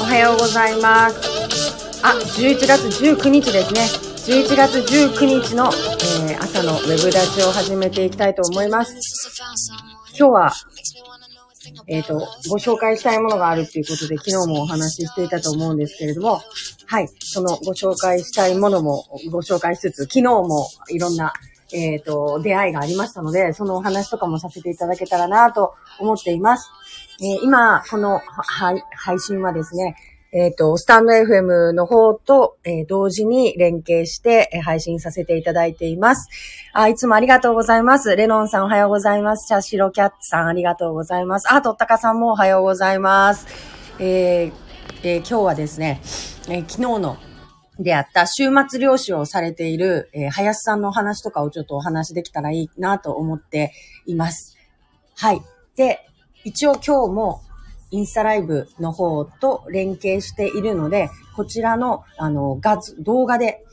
おはようございます。あ、11月19日ですね。11月19日の、えー朝のウェブ立ちを始めていきたいと思います。今日は、えっ、と、ご紹介したいものがあるっていうことで、昨日もお話ししていたと思うんですけれども、はい、そのご紹介したいものもご紹介しつつ、昨日もいろんな、えっ、と、出会いがありましたので、そのお話とかもさせていただけたらなと思っています。えー今、この、はい、配信はですね、えっ、と、スタンド FM の方と、えー同時に連携して、え配信させていただいています。あ、いつもありがとうございます。レノンさんおはようございます。チャシロキャッツさんありがとうございます。あ、とったかさんもおはようございます。えーえ今日はですね、えー昨日の出会った週末漁師をされている、えー林さんのお話とかをちょっとお話できたらいいなと思っています。はい。で、一応今日もインスタライブの方と連携しているので、こちらの、あの、画像、動画で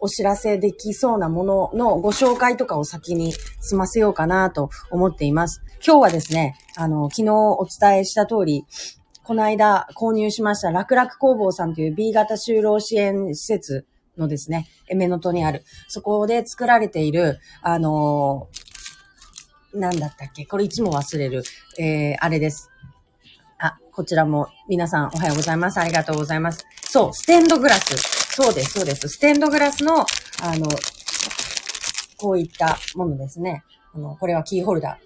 お知らせできそうなもののご紹介とかを先に済ませようかなと思っています。今日はですね、あの、昨日お伝えした通り、この間購入しました楽々工房さんという B 型就労支援施設のですね、目のとにある、そこで作られている、あのなんだったっけ？これいつも忘れる。えー、あれです。あ、こちらも皆さんおはようございます。ありがとうございます。そう、ステンドグラス。そうです、そうです。ステンドグラスの、あの、こういったものですね。あの、これはキーホルダ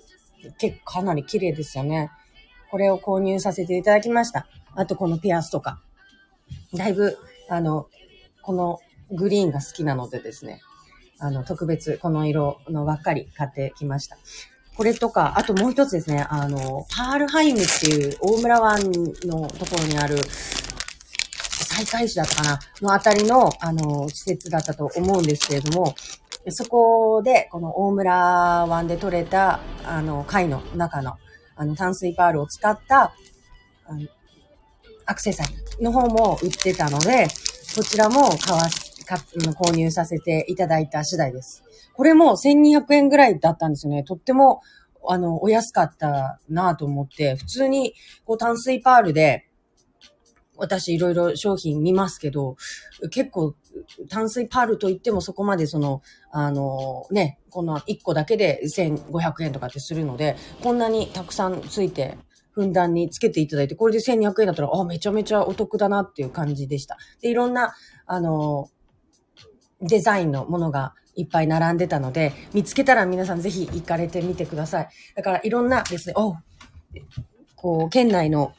ー。結構かなり綺麗ですよね。これを購入させていただきました。あとこのピアスとか。だいぶ、あの、このグリーンが好きなのでですね。あの、特別この色のばっかり買ってきました。これとか、あともう一つですね、あの、パールハイムっていう大村湾のところにある、西海市だったかなのあたりの、あの、施設だったと思うんですけれども、そこで、この大村湾で採れた、あの、貝の中の、あの、淡水パールを使った、あのアクセサリーの方も売ってたので、こちらも買わ、か購入させていただいた次第です。これも1200円ぐらいだったんですよね。とっても、あの、お安かったなと思って、普通に、こう、淡水パールで、私いろいろ商品見ますけど、結構、淡水パールといってもそこまでその、あの、ね、この1個だけで1500円とかってするので、こんなにたくさんついて、ふんだんにつけていただいて、これで1200円だったら、あ、めちゃめちゃお得だなっていう感じでした。で、いろんな、あの、デザインのものがいっぱい並んでたので、見つけたら皆さんぜひ行かれてみてください。だからいろんなですね、おこう、県内の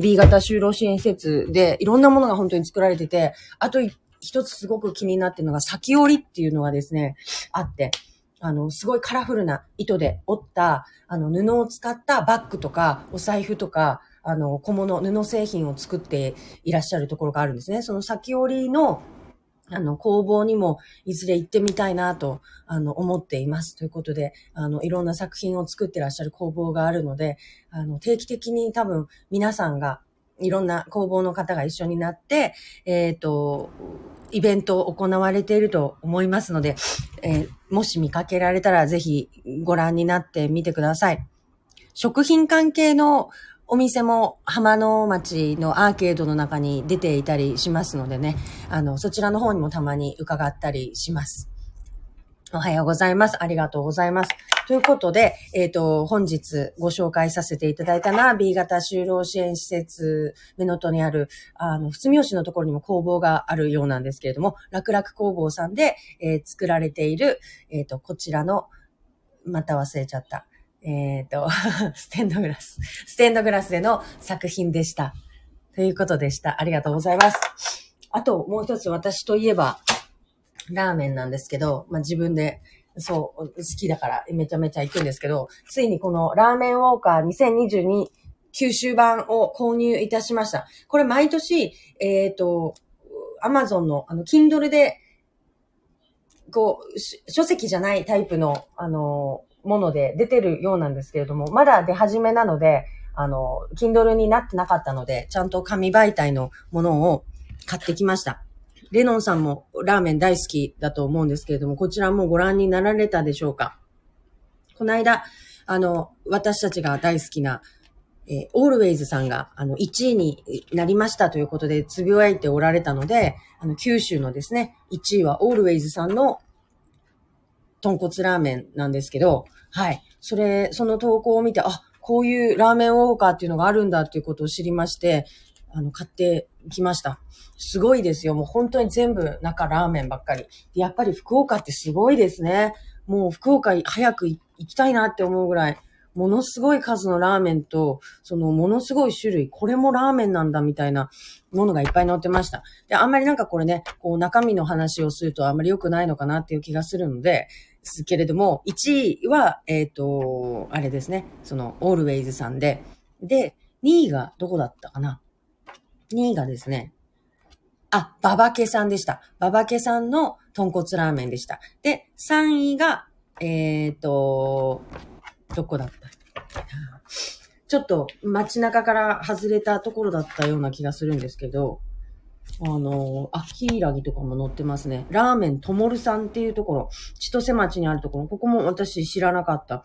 B 型就労支援施設でいろんなものが本当に作られてて、あと一つすごく気になってるのが、先折りっていうのがですね、あって、あの、すごいカラフルな糸で織った、あの、布を使ったバッグとか、お財布とか、あの、小物、布製品を作っていらっしゃるところがあるんですね。その先折りの、あの、工房にもいずれ行ってみたいなと、あの、思っています。ということで、あの、いろんな作品を作ってらっしゃる工房があるので、あの、定期的に多分皆さんが、いろんな工房の方が一緒になって、えっ、と、イベントを行われていると思いますので、えーもし見かけられたらぜひご覧になってみてください。食品関係のお店も浜野町のアーケードの中に出ていたりしますのでね、あの、そちらの方にもたまに伺ったりします。おはようございます。ありがとうございます。ということで、えっ、と、本日ご紹介させていただいたのは B 型就労支援施設、目のとにある、あの、仏明市のところにも工房があるようなんですけれども、楽々工房さんで、えー作られている、えっ、と、こちらの、また忘れちゃった。えっ、と、ステンドグラス。ステンドグラスでの作品でした。ということでした。ありがとうございます。あと、もう一つ私といえば、ラーメンなんですけど、まあ、自分で、そう、好きだからめちゃめちゃ行くんですけど、ついにこのラーメンウォーカー2022九州版を購入いたしました。これ毎年、えっ、と、アマゾンの、あの、Kindle で、こう、書籍じゃないタイプの、あの、もので出てるようなんですけれども、まだ出始めなので、あの、Kindle になってなかったので、ちゃんと紙媒体のものを買ってきました。レノンさんもラーメン大好きだと思うんですけれども、こちらもご覧になられたでしょうか？この間、あの、私たちが大好きな、えー、オールウェイズさんが、あの、1位になりましたということで、つぶやいておられたので、あの、九州のですね、1位はオールウェイズさんの豚骨ラーメンなんですけど、はい。それ、その投稿を見て、あ、こういうラーメンウォーカーっていうのがあるんだっていうことを知りまして、あの、買ってきました。すごいですよ。もう本当に全部中ラーメンばっかり。やっぱり福岡ってすごいですね。もう福岡早く行きたいなって思うぐらい、ものすごい数のラーメンと、そのものすごい種類、これもラーメンなんだみたいなものがいっぱい載ってました。で、あんまりなんかこれね、こう中身の話をするとあんまり良くないのかなっていう気がするので、ですけれども、1位は、えっ、ー、と、あれですね、その、オールウェイズさんで、で、2位がどこだったかな ?2 位がですね、あ、ババケさんでした。ババケさんの豚骨ラーメンでした。で、3位が、えっ、ー、と、どこだったちょっと街中から外れたところだったような気がするんですけど、あの、あ、ヒイラギとかも載ってますね。ラーメンともるさんっていうところ、千歳町にあるところ、ここも私知らなかった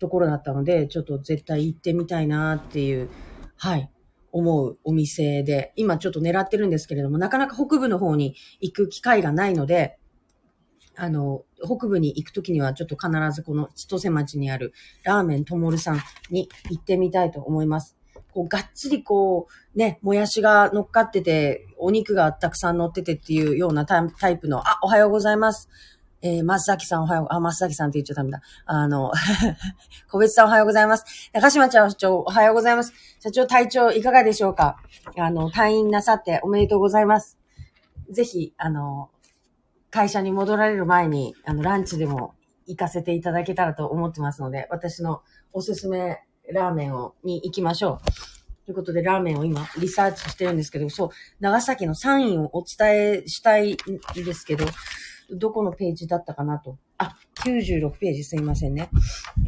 ところだったので、ちょっと絶対行ってみたいなっていう、はい、思うお店で、今ちょっと狙ってるんですけれども、なかなか北部の方に行く機会がないので、あの、北部に行くときにはちょっと必ずこの千歳町にあるラーメンともるさんに行ってみたいと思います。こう、がっつりこう、ね、もやしが乗っかってて、お肉がたくさん乗っててっていうようなタイプの、あ、おはようございます。えー、松崎さんおはよう、あ、松崎さんって言っちゃダメだ。あの、小別さんおはようございます。中島ちゃん社長おはようございます。社長体調いかがでしょうか？あの、退院なさっておめでとうございます。ぜひ、あの、会社に戻られる前に、あの、ランチでも行かせていただけたらと思ってますので、私のおすすめラーメンを、に行きましょう。ということで、ラーメンを今、リサーチしてるんですけど、そう、長崎の3位をお伝えしたいんですけど、どこのページだったかなと。あ、96ページすいませんね。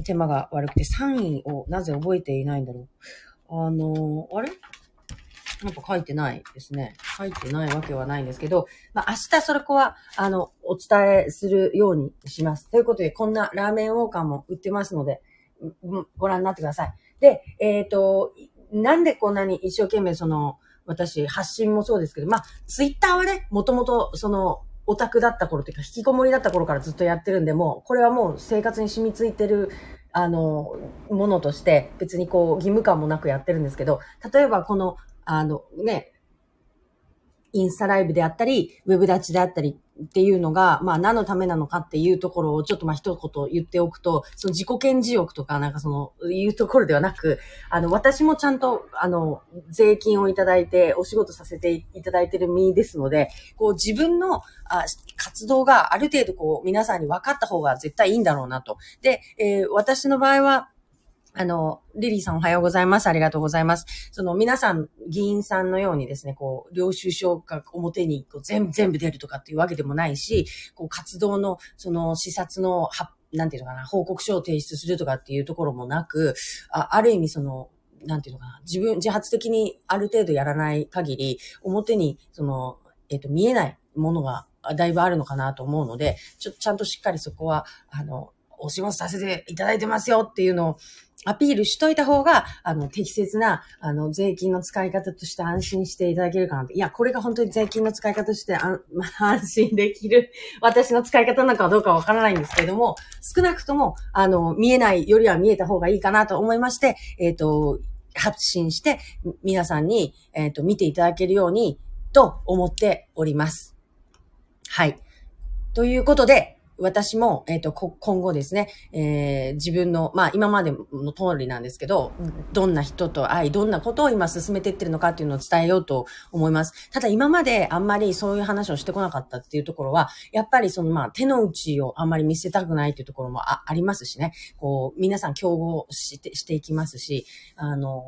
手間が悪くて3位をなぜ覚えていないんだろう。あの、あれ？やっぱ書いてないですね。書いてないわけはないんですけど、まあ、明日それこは、あの、お伝えするようにします。ということで、こんなラーメンウォーカーも売ってますので、ご覧になってください。で、えっ、ー、と、なんでこんなに一生懸命その、私、発信もそうですけど、まあ、ツイッターはね、もともと、その、オタクだった頃というか、引きこもりだった頃からずっとやってるんで、もう、これはもう生活に染みついてる、あの、ものとして、別にこう、義務感もなくやってるんですけど、例えばこの、あの、ね、インスタライブであったり、ウェブ立ちであったりっていうのが、まあ何のためなのかっていうところをちょっとまあ一言言っておくと、その自己顕示欲とかなんかその、いうところではなく、あの、私もちゃんと、あの、税金をいただいてお仕事させていただいてる身ですので、こう自分のあ活動がある程度こう皆さんに分かった方が絶対いいんだろうなと。で、えー、私の場合は、あの、リリーさんおはようございます。ありがとうございます。その皆さん、議員さんのようにですね、こう、領収書が表にこう全部、全部出るとかっていうわけでもないし、こう、活動の、その、視察の、は、なんていうのかな、報告書を提出するとかっていうところもなく、あある意味その、なんていうのかな、自分、自発的にある程度やらない限り、表に、その、えっ、ー、と、見えないものがだいぶあるのかなと思うので、ちょ、ちゃんとしっかりそこは、あの、お仕事させていただいてますよっていうのをアピールしといた方が、あの、適切な、あの、税金の使い方として安心していただけるかなと。いや、これが本当に税金の使い方としてあ、まあ、安心できる、私の使い方なのかどうかわからないんですけれども、少なくとも、あの、見えないよりは見えた方がいいかなと思いまして、えっ、ー、と、発信して、皆さんに、えっ、ー、と、見ていただけるように、と思っております。はい。ということで、私も、えっ、ー、と、今後ですね、えー、自分の、まあ今までの通りなんですけど、どんな人と会い、どんなことを今進めていってるのかっていうのを伝えようと思います。ただ今まであんまりそういう話をしてこなかったっていうところは、やっぱりそのまあ手の内をあんまり見せたくないっていうところもありますしね、こう、皆さん競合してしていきますし、あの、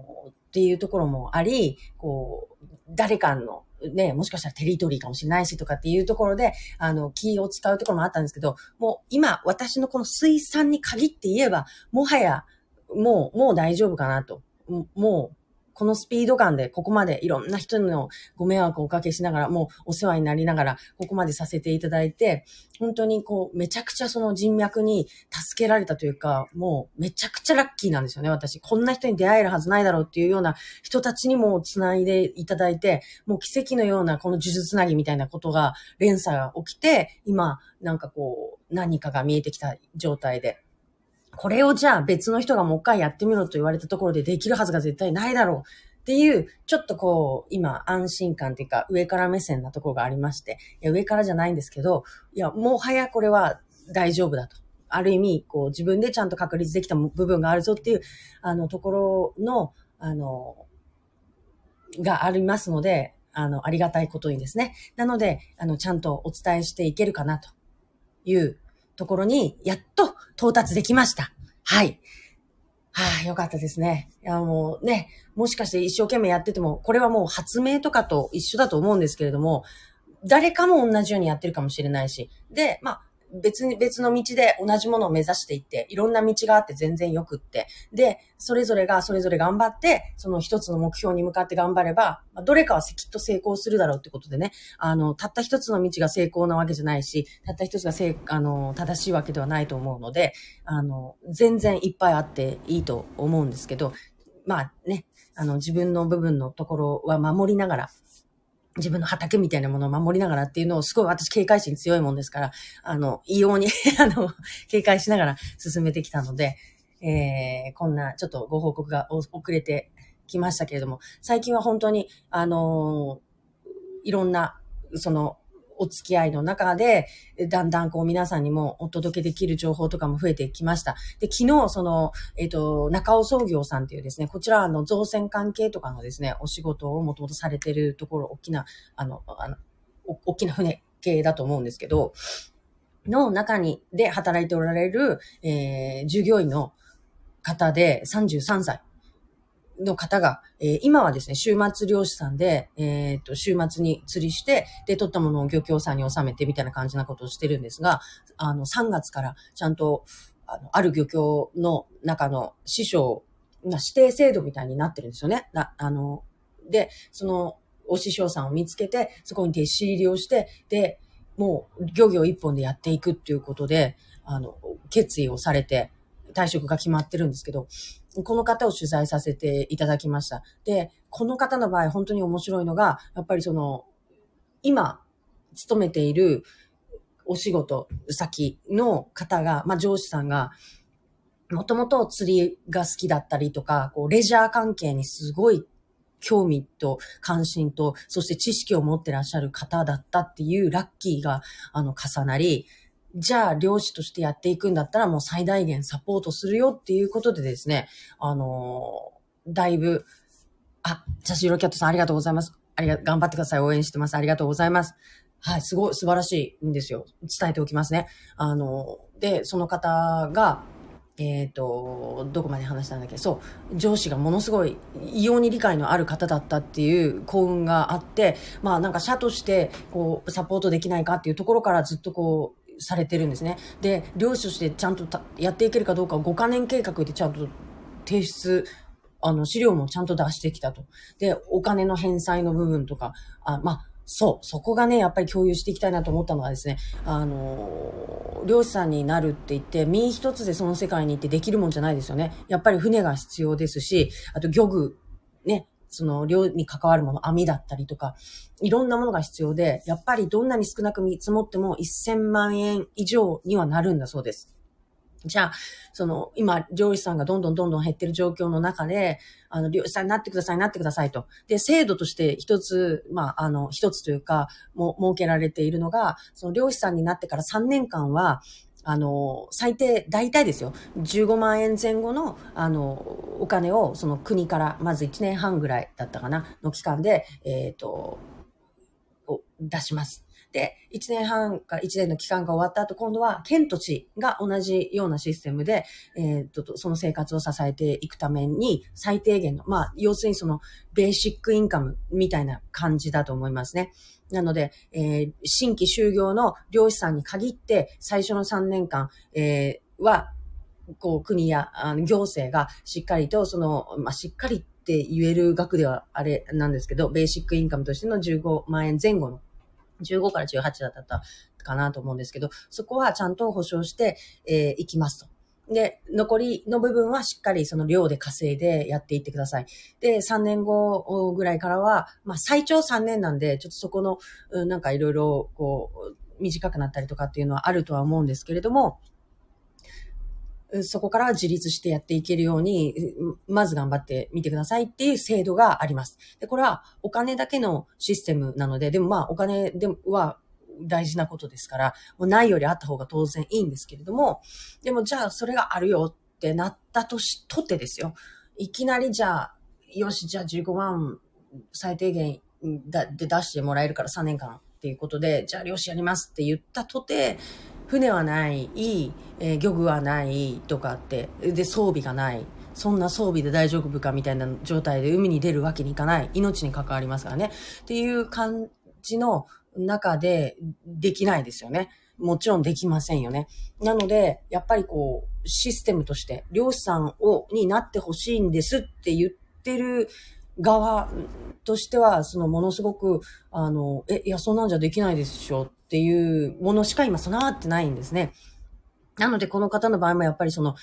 っていうところもあり、こう、誰かのね、もしかしたらテリトリーかもしれないしとかっていうところで、あの、気を使うところもあったんですけど、もう今、私のこの水産に限って言えば、もはや、もう、もう大丈夫かなと。もう、このスピード感でここまでいろんな人のご迷惑をおかけしながら、もうお世話になりながら、ここまでさせていただいて、本当にこう、めちゃくちゃその人脈に助けられたというか、もうめちゃくちゃラッキーなんですよね、私。こんな人に出会えるはずないだろうっていうような人たちにも繋いでいただいて、もう奇跡のようなこの呪術つなぎみたいなことが、連鎖が起きて、今、なんかこう、何かが見えてきた状態で。これをじゃあ別の人がもう一回やってみろと言われたところでできるはずが絶対ないだろうっていう、ちょっとこう、今安心感っていうか上から目線なところがありまして、いや上からじゃないんですけど、いや、もはやこれは大丈夫だと。ある意味、こう自分でちゃんと確立できた部分があるぞっていう、あの、ところの、あの、がありますので、あの、ありがたいことにですね。なので、あの、ちゃんとお伝えしていけるかなというところに、やっと到達できました。はい。はあ、よかったですね。いや、もうね、もしかして一生懸命やってても、これはもう発明とかと一緒だと思うんですけれども、誰かも同じようにやってるかもしれないし。で、まあ、別に、別の道で同じものを目指していって、いろんな道があって全然よくって。で、それぞれがそれぞれ頑張って、その一つの目標に向かって頑張れば、どれかはきっと成功するだろうってことでね、あの、たった一つの道が成功なわけじゃないし、たった一つがせあの、正しいわけではないと思うので、あの、全然いっぱいあっていいと思うんですけど、まあね、あの、自分の部分のところは守りながら、自分の畑みたいなものを守りながらっていうのをすごい私警戒心強いもんですから、あの、異様に あの、警戒しながら進めてきたので、えー、こんなちょっとご報告が遅れてきましたけれども、最近は本当に、あのー、いろんな、その、お付き合いの中で、だんだんこう皆さんにもお届けできる情報とかも増えてきました。で、昨日その、えっ、ー、と、中尾創業さんっていうですね、こちらあの造船関係とかのですね、お仕事をもともとされてるところ、大きな、あの、あの、大きな船系だと思うんですけど、の中に、で働いておられる、えー、従業員の方で33歳。の方が、えー、今はですね、週末漁師さんで、えっ、と、週末に釣りして、で、取ったものを漁協さんに納めてみたいな感じなことをしてるんですが、あの、3月からちゃんと、あの、ある漁協の中の師匠指定制度みたいになってるんですよね。なあの、で、その、お師匠さんを見つけて、そこに弟子入りをして、で、もう漁業一本でやっていくっていうことで、あの、決意をされて、退職が決まってるんですけど、この方を取材させていただきました。で、この方の場合本当に面白いのが、やっぱりその、今、勤めているお仕事先の方が、まあ上司さんが、もともと釣りが好きだったりとか、こう、レジャー関係にすごい興味と関心と、そして知識を持ってらっしゃる方だったっていうラッキーが、あの、重なり、じゃあ漁師としてやっていくんだったらもう最大限サポートするよっていうことでですね、あのー、だいぶ、あ、ジャシロキャットさんありがとうございます。ありが、頑張ってください。応援してます。ありがとうございます。はい、すごい素晴らしいんですよ。伝えておきますね。あの、で、その方が、えっ、ー、と、どこまで話したんだっけ？そう、上司がものすごい異様に理解のある方だったっていう幸運があって、まあなんか社としてこうサポートできないかっていうところからずっとこうされてるんですね。で、漁師としてちゃんとやっていけるかどうかを5カ年計画でちゃんと提出、あの、資料もちゃんと出してきたと。で、お金の返済の部分とか、あ、まあ、そう、そこがね、やっぱり共有していきたいなと思ったのはですね、あの、漁師さんになるって言って、身一つでその世界に行ってできるもんじゃないですよね。やっぱり船が必要ですし、あと漁具、ね、その漁に関わるもの、網だったりとか、いろんなものが必要で、やっぱりどんなに少なく見積もっても1000万円以上にはなるんだそうです。じゃあ、その、今、漁師さんがどんどんどんどん減ってる状況の中で、あの、漁師さんになってください、なってくださいと。で、制度として一つ、まあ、あの、一つというか、も、設けられているのが、その漁師さんになってから3年間は、あの、最低、大体ですよ、15万円前後の、あの、お金を、その国から、まず1年半ぐらいだったかな、の期間で、えっ、ー、と、出します。で、1年半か1年の期間が終わった後、今度は県と地が同じようなシステムで、えっ、ー、と、その生活を支えていくために、最低限の、まあ、要するにその、ベーシックインカムみたいな感じだと思いますね。なので、えー、新規就業の漁師さんに限って、最初の3年間、えー、は、こう、国やあの行政がしっかりと、その、まあ、しっかりって言える額ではあれなんですけど、ベーシックインカムとしての15万円前後の、15から18だったかなと思うんですけど、そこはちゃんと保証してい、えー、きますと。で、残りの部分はしっかりその量で稼いでやっていってください。で、3年後ぐらいからは、まあ最長3年なんで、ちょっとそこの、なんかいろいろこう、短くなったりとかっていうのはあるとは思うんですけれども、そこから自立してやっていけるように、まず頑張ってみてくださいっていう制度があります。で、これはお金だけのシステムなので、でもまあお金では大事なことですから、もうないよりあった方が当然いいんですけれども、でもじゃあそれがあるよってなったとし、とってですよ。いきなりじゃあ、よし、じゃあ15万最低限で出してもらえるから3年間っていうことで、じゃあ漁師やりますって言ったとて、船はない、えー、漁具はないとかって、で、装備がない。そんな装備で大丈夫かみたいな状態で海に出るわけにいかない。命に関わりますからね。っていう感じの中でできないですよね。もちろんできませんよね。なので、やっぱりこう、システムとして、漁師さんを、になってほしいんですって言ってる側としては、そのものすごく、あの、え、いや、そんなんじゃできないでしょっていうものしか今備わってないんですね。なので、この方の場合もやっぱりその、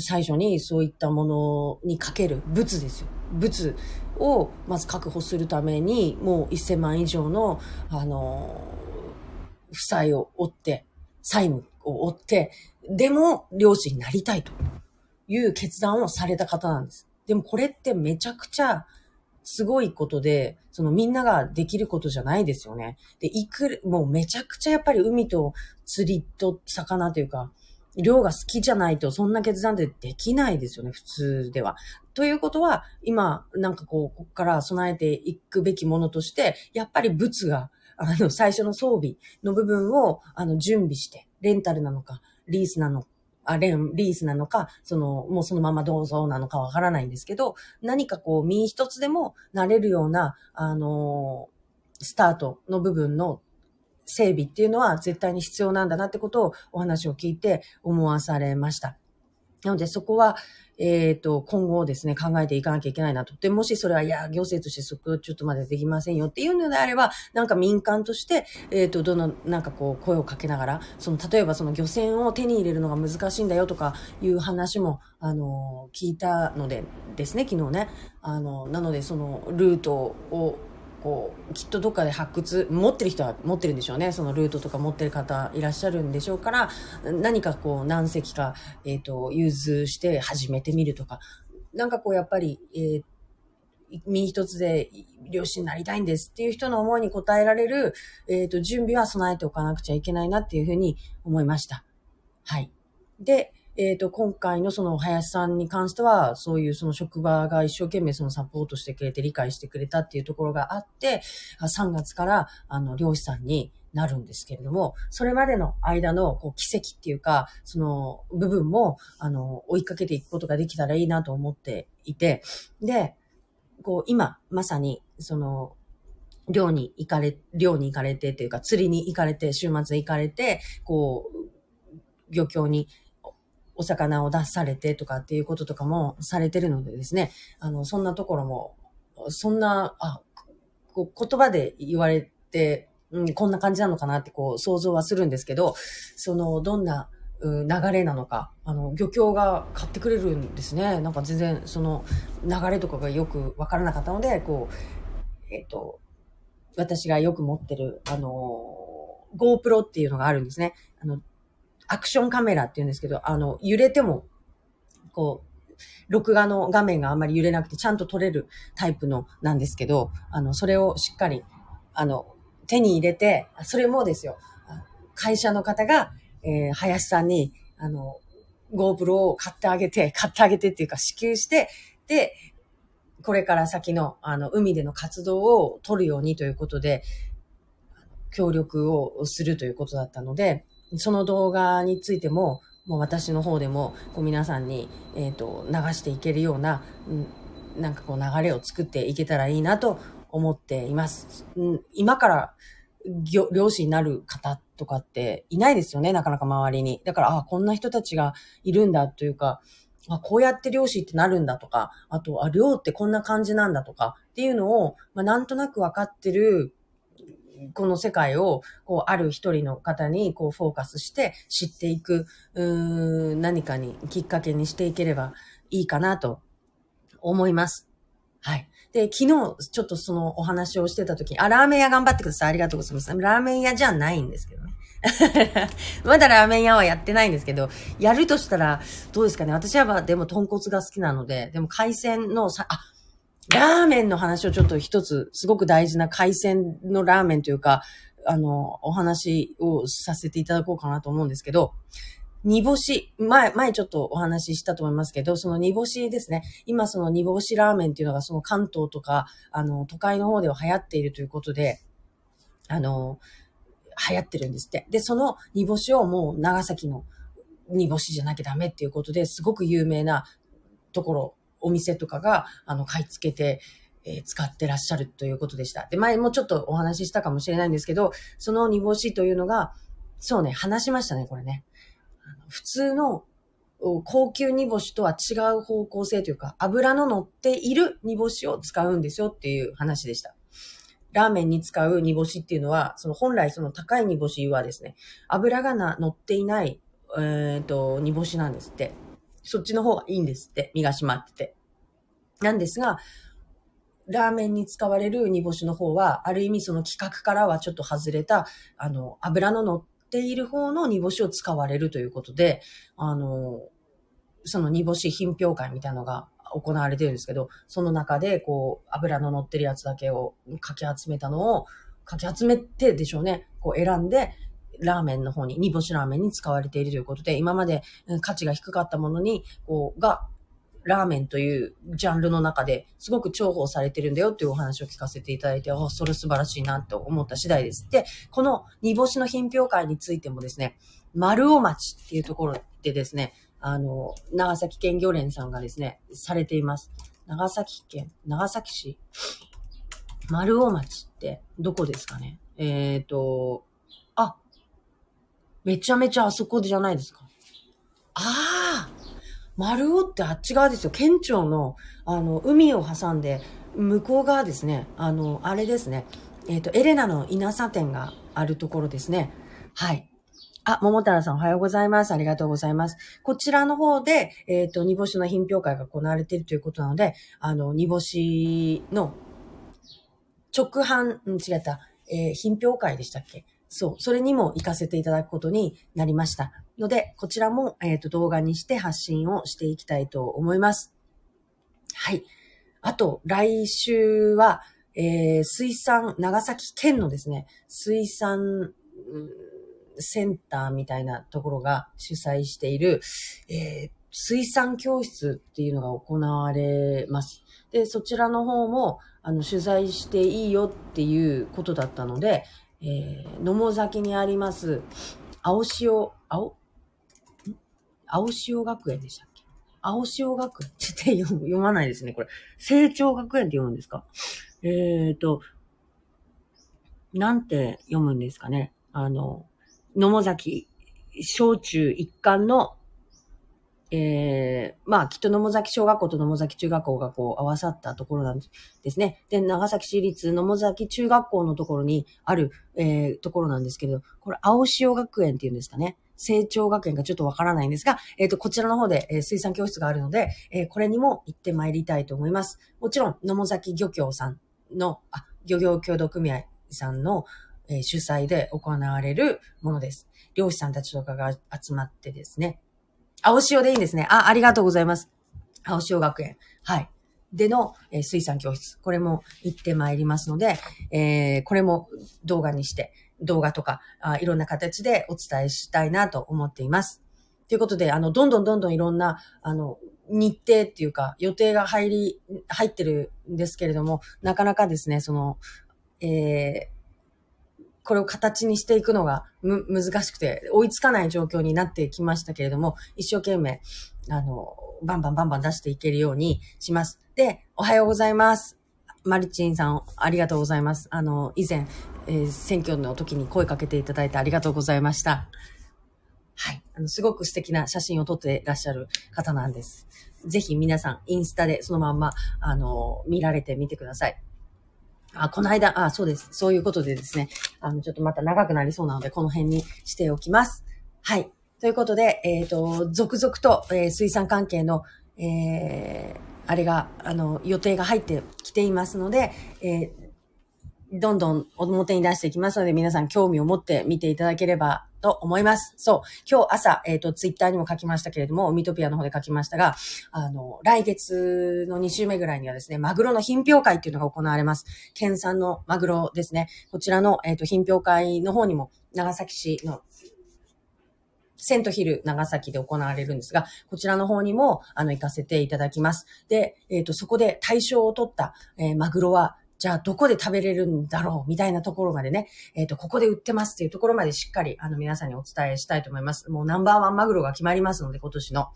最初にそういったものにかける物ですよ。物をまず確保するために、もう1000万以上の、あの、負債を負って、債務を負って、でも、漁師になりたいという決断をされた方なんです。でもこれってめちゃくちゃすごいことで、そのみんなができることじゃないですよね。で、いく、もうめちゃくちゃやっぱり海と釣りと魚というか、量が好きじゃないと、そんな決断ってできないですよね、普通では。ということは、今、なんかこう、ここから備えていくべきものとして、やっぱり物が、あの、最初の装備の部分を、あの、準備して、レンタルなのか、リースなのか、あ、レン、リースなのか、その、もうそのままどうぞなのかわからないんですけど、何かこう、身一つでもなれるような、あのスタートの部分の整備っていうのは絶対に必要なんだなってことをお話を聞いて思わされました。なのでそこは、えっ、ー、と、今後ですね、考えていかなきゃいけないなと。で、もしそれは、いや、行政としてそこちょっとまでできませんよっていうのであれば、なんか民間として、えっ、ー、と、どの、なんかこう、声をかけながら、その、例えばその漁船を手に入れるのが難しいんだよとかいう話も、あの、聞いたのでですね、昨日ね。あの、なのでその、ルートを、こう、きっとどっかで発掘、持ってる人は持ってるんでしょうね。そのルートとか持ってる方いらっしゃるんでしょうから、何かこう何隻か、えっ、ー、と、融通して始めてみるとか、なんかこうやっぱり、えー身一つで漁師になりたいんですっていう人の思いに応えられる、えっ、ー、と、準備は備えておかなくちゃいけないなっていうふうに思いました。はい。で、えっ、ー、と、今回のその林さんに関しては、そういうその職場が一生懸命そのサポートしてくれて理解してくれたっていうところがあって、3月からあの漁師さんになるんですけれども、それまでの間のこう奇跡っていうか、その部分も、あの、追いかけていくことができたらいいなと思っていて、で、こう今、まさに、その、漁に行かれ、漁に行かれてっていうか、釣りに行かれて、週末行かれて、こう、漁協にお魚を出されてとかっていうこととかもされてるのでですね、あの、そんなところも、そんな、あ、こう言葉で言われて、うん、こんな感じなのかなってこう想像はするんですけど、その、どんな、流れなのか、あの、漁協が買ってくれるんですね。なんか全然その流れとかがよくわからなかったので、こう、えっ、と、私がよく持ってる、あの、GoPro っていうのがあるんですね。あの、アクションカメラって言うんですけど、あの、揺れても、こう、録画の画面があんまり揺れなくて、ちゃんと撮れるタイプのなんですけど、あの、それをしっかり、あの、手に入れて、それもですよ、会社の方が、えー、林さんに、あの、GoPro を買ってあげて、買ってあげてっていうか支給して、で、これから先の、あの、海での活動を取るようにということで、協力をするということだったので、その動画についても、もう私の方でも、こう皆さんに、えっ、ー、と、流していけるような、うん、なんかこう流れを作っていけたらいいなと思っています。うん、今から漁師になる方とかっていないですよね、なかなか周りに。だから、ああこんな人たちがいるんだというか、あ、こうやって漁師ってなるんだとか、あと、あ、漁ってこんな感じなんだとかっていうのを、まあ、なんとなく分かってる、この世界を、こう、ある一人の方に、こう、フォーカスして知っていく、うーん、何かにきっかけにしていければいいかなと思います。はい。で、昨日、ちょっとそのお話をしてた時に、あ、ラーメン屋頑張ってください。ありがとうございます。ラーメン屋じゃないんですけどね。まだラーメン屋はやってないんですけど、やるとしたら、どうですかね。私はでも豚骨が好きなので、でも海鮮のさ、あ、ラーメンの話をちょっと一つ、すごく大事な海鮮のラーメンというか、あの、お話をさせていただこうかなと思うんですけど、煮干し、前、前ちょっとお話ししたと思いますけど、その煮干しですね。今その煮干しラーメンっていうのがその関東とか、あの、都会の方では流行っているということで、あの、流行ってるんですって。で、その煮干しをもう長崎の煮干しじゃなきゃダメっていうことで、すごく有名なところ、お店とかが、あの、買い付けて、え使ってらっしゃるということでした。で、前もちょっとお話ししたかもしれないんですけど、その煮干しというのが、そうね、話しましたね、これね。普通の高級煮干しとは違う方向性というか、油の乗っている煮干しを使うんですよっていう話でした。ラーメンに使う煮干しっていうのは、その本来その高い煮干しはですね、油がな乗っていない、えっ、と、煮干しなんですって。そっちの方がいいんですって、身が締まってて。なんですが、ラーメンに使われる煮干しの方は、ある意味その規格からはちょっと外れた、あの、油の乗っている方の煮干しを使われるということで、あの、その煮干し品評会みたいなのが行われてるんですけど、その中で、こう、油の乗ってるやつだけをかき集めたのを、かき集めてでしょうね、こう選んで、ラーメンの方に、煮干しラーメンに使われているということで、今まで価値が低かったものに、こう、が、ラーメンというジャンルの中ですごく重宝されてるんだよっていうお話を聞かせていただいて、あ、それ素晴らしいなと思った次第です。で、この煮干しの品評会についてもですね、丸尾町っていうところでですね、あの、長崎県漁連さんがですね、されています。長崎県、長崎市、丸尾町ってどこですかね？えっ、と、めちゃめちゃあそこじゃないですか。ああ丸尾ってあっち側ですよ。県庁の、あの、海を挟んで、向こう側ですね。あの、あれですね。えっ、と、エレナの稲佐店があるところですね。はい。あ、桃太郎さんおはようございます。ありがとうございます。こちらの方で、えっ、と、煮干しの品評会が行われているということなので、あの、煮干しの直販、うん、違った、えー品評会でしたっけそう、それにも行かせていただくことになりました。ので、こちらも、えっ、と、動画にして発信をしていきたいと思います。はい。あと、来週は、えー水産、長崎県のですね、水産、センターみたいなところが主催している、えー水産教室っていうのが行われます。で、そちらの方も、あの、取材していいよっていうことだったので、えー野母崎にあります、青潮、青、青潮学園でしたっけ？青潮学園？っと読まないですね、これ。成長学園って読むんですか？えーと、なんて読むんですかね？あの、野母崎小中一貫の、えー、まあ、きっと野母崎小学校と野母崎中学校がこう合わさったところなんですね。で、長崎市立野母崎中学校のところにある、えー、ところなんですけど、これ、青潮学園っていうんですかね。成長学園がちょっとわからないんですが、えっ、と、こちらの方で、えー水産教室があるので、えーこれにも行ってまいりたいと思います。もちろん、野母崎漁協さんの、あ、漁業協同組合さんの、えー主催で行われるものです。漁師さんたちとかが集まってですね。青潮でいいんですね。あ、ありがとうございます。青潮学園。はい。での、えー水産教室。これも行ってまいりますので、えーこれも動画にして、動画とかあ、いろんな形でお伝えしたいなと思っています。ということで、あの、どんどんどんどんいろんな、あの、日程っていうか、予定が入り、入ってるんですけれども、なかなかですね、その、えーこれを形にしていくのがむ、難しくて、追いつかない状況になってきましたけれども、一生懸命、あの、バンバンバンバン出していけるようにします。で、おはようございます。マルチンさん、ありがとうございます。あの、以前、えー選挙の時に声かけていただいてありがとうございました。はい。あの、すごく素敵な写真を撮ってらっしゃる方なんです。ぜひ皆さん、インスタでそのまんま、あの、見られてみてください。あ、この間、あ、そうです。そういうことでですね、あの、ちょっとまた長くなりそうなので、この辺にしておきます。はい。ということで、えっ、と、続々と、えー水産関係の、えーあれが、あの、予定が入ってきていますので、えーどんどん表に出していきますので、皆さん興味を持って見ていただければと思います。そう。今日朝、えっ、と、ツイッターにも書きましたけれども、ミトピアの方で書きましたが、あの、来月の2週目ぐらいにはですね、マグロの品評会っていうのが行われます。県産のマグロですね。こちらの、えっ、と、品評会の方にも、長崎市のセントヒル長崎で行われるんですが、こちらの方にも、あの、行かせていただきます。で、えっ、と、そこで対象を取った、えーマグロは、じゃあどこで食べれるんだろうみたいなところまでね、えっ、と、ここで売ってますっていうところまでしっかり、あの、皆さんにお伝えしたいと思います。もうナンバーワンマグロが決まりますので、今年の。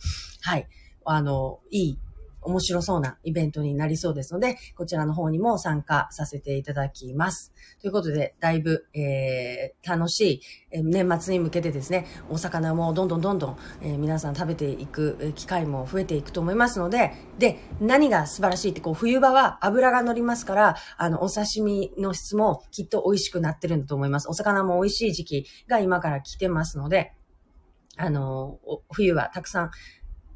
はい。あの、いい、面白そうなイベントになりそうですので、こちらの方にも参加させていただきます。ということで、だいぶ、えー、楽しい、えー年末に向けてですね、お魚もどんどんどんどん、えー皆さん食べていく機会も増えていくと思いますので、で、何が素晴らしいって、こう、冬場は油が乗りますから、あの、お刺身の質もきっと美味しくなってるんだと思います。お魚も美味しい時期が今から来てますので、あの、冬はたくさん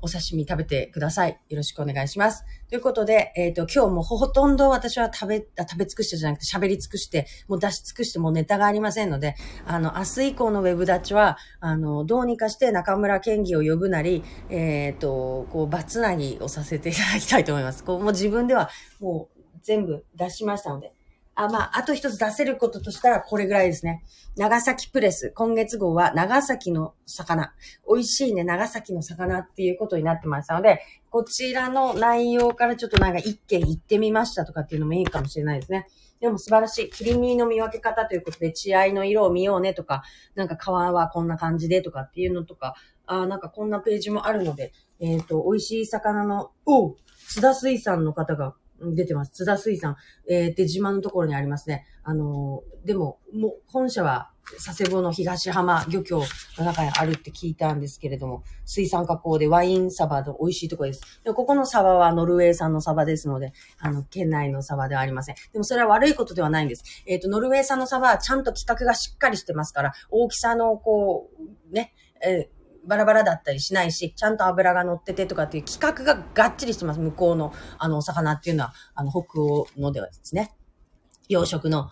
お刺身食べてください。よろしくお願いします。ということで、えっ、と、今日もほとんど私は食べ、あ食べ尽くしてじゃなくて喋り尽くして、もう出し尽くしてもうネタがありませんので、あの、明日以降のウェブ立ちは、あの、どうにかして中村県議を呼ぶなり、えっ、と、こう、バツなぎをさせていただきたいと思います。こう、もう自分ではもう全部出しましたので、あ、まあ、あと一つ出せることとしたらこれぐらいですね。長崎プレス。今月号は長崎の魚。美味しいね、長崎の魚っていうことになってましたので、こちらの内容からちょっとなんか一件行ってみましたとかっていうのもいいかもしれないですね。でも素晴らしい。切り身の見分け方ということで、血合いの色を見ようねとか、なんか皮はこんな感じでとかっていうのとか、あなんかこんなページもあるので、えっ、と、美味しい魚の、お津田水産の方が出てます。津田水産。えー、で、自慢のところにありますね。あのーでも、もう、本社は、佐世保の東浜漁協の中にあるって聞いたんですけれども、水産加工でワインサバの美味しいところです。でここのサバはノルウェー産のサバですので、あの、県内のサバではありません。でもそれは悪いことではないんです。えっ、と、ノルウェー産のサバはちゃんと規格がしっかりしてますから、大きさの、こう、ね、えーバラバラだったりしないし、ちゃんと油が乗っててとかっていう規格ががっちりしてます。向こうの、あの、お魚っていうのは、あの、北欧のではですね。養殖の、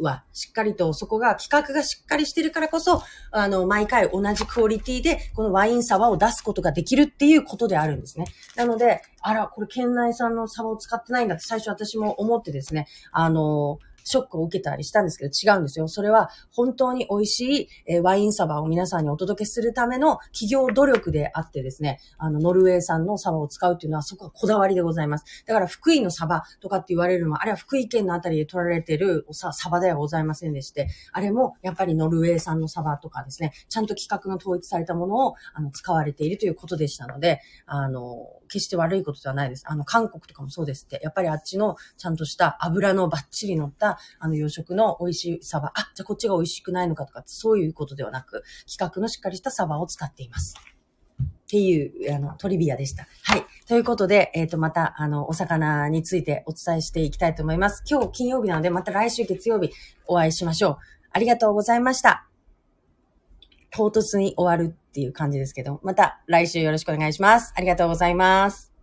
は、しっかりとそこが、規格がしっかりしてるからこそ、あの、毎回同じクオリティで、このワインサバを出すことができるっていうことであるんですね。なので、あら、これ県内産のサバを使ってないんだって最初私も思ってですね、あの、ショックを受けたりしたんですけど違うんですよ。それは本当に美味しいえワインサバを皆さんにお届けするための企業努力であってですね、あの、ノルウェー産のサバを使うっていうのはそこはこだわりでございます。だから福井のサバとかって言われるのは、あれは福井県のあたりで取られてるおさサバではございませんでして、あれもやっぱりノルウェー産のサバとかですね、ちゃんと規格の統一されたものをあの使われているということでしたので、あの、決して悪いことではないです。あの、韓国とかもそうですって、やっぱりあっちのちゃんとした油のバッチリ乗った、あの、養殖の美味しいサバ、あ、じゃあこっちが美味しくないのかとか、そういうことではなく、規格のしっかりしたサバを使っています。っていう、あの、トリビアでした。はい。ということで、えっ、と、また、あの、お魚についてお伝えしていきたいと思います。今日金曜日なので、また来週月曜日お会いしましょう。ありがとうございました。唐突に終わるっていう感じですけど、また来週よろしくお願いします。ありがとうございます。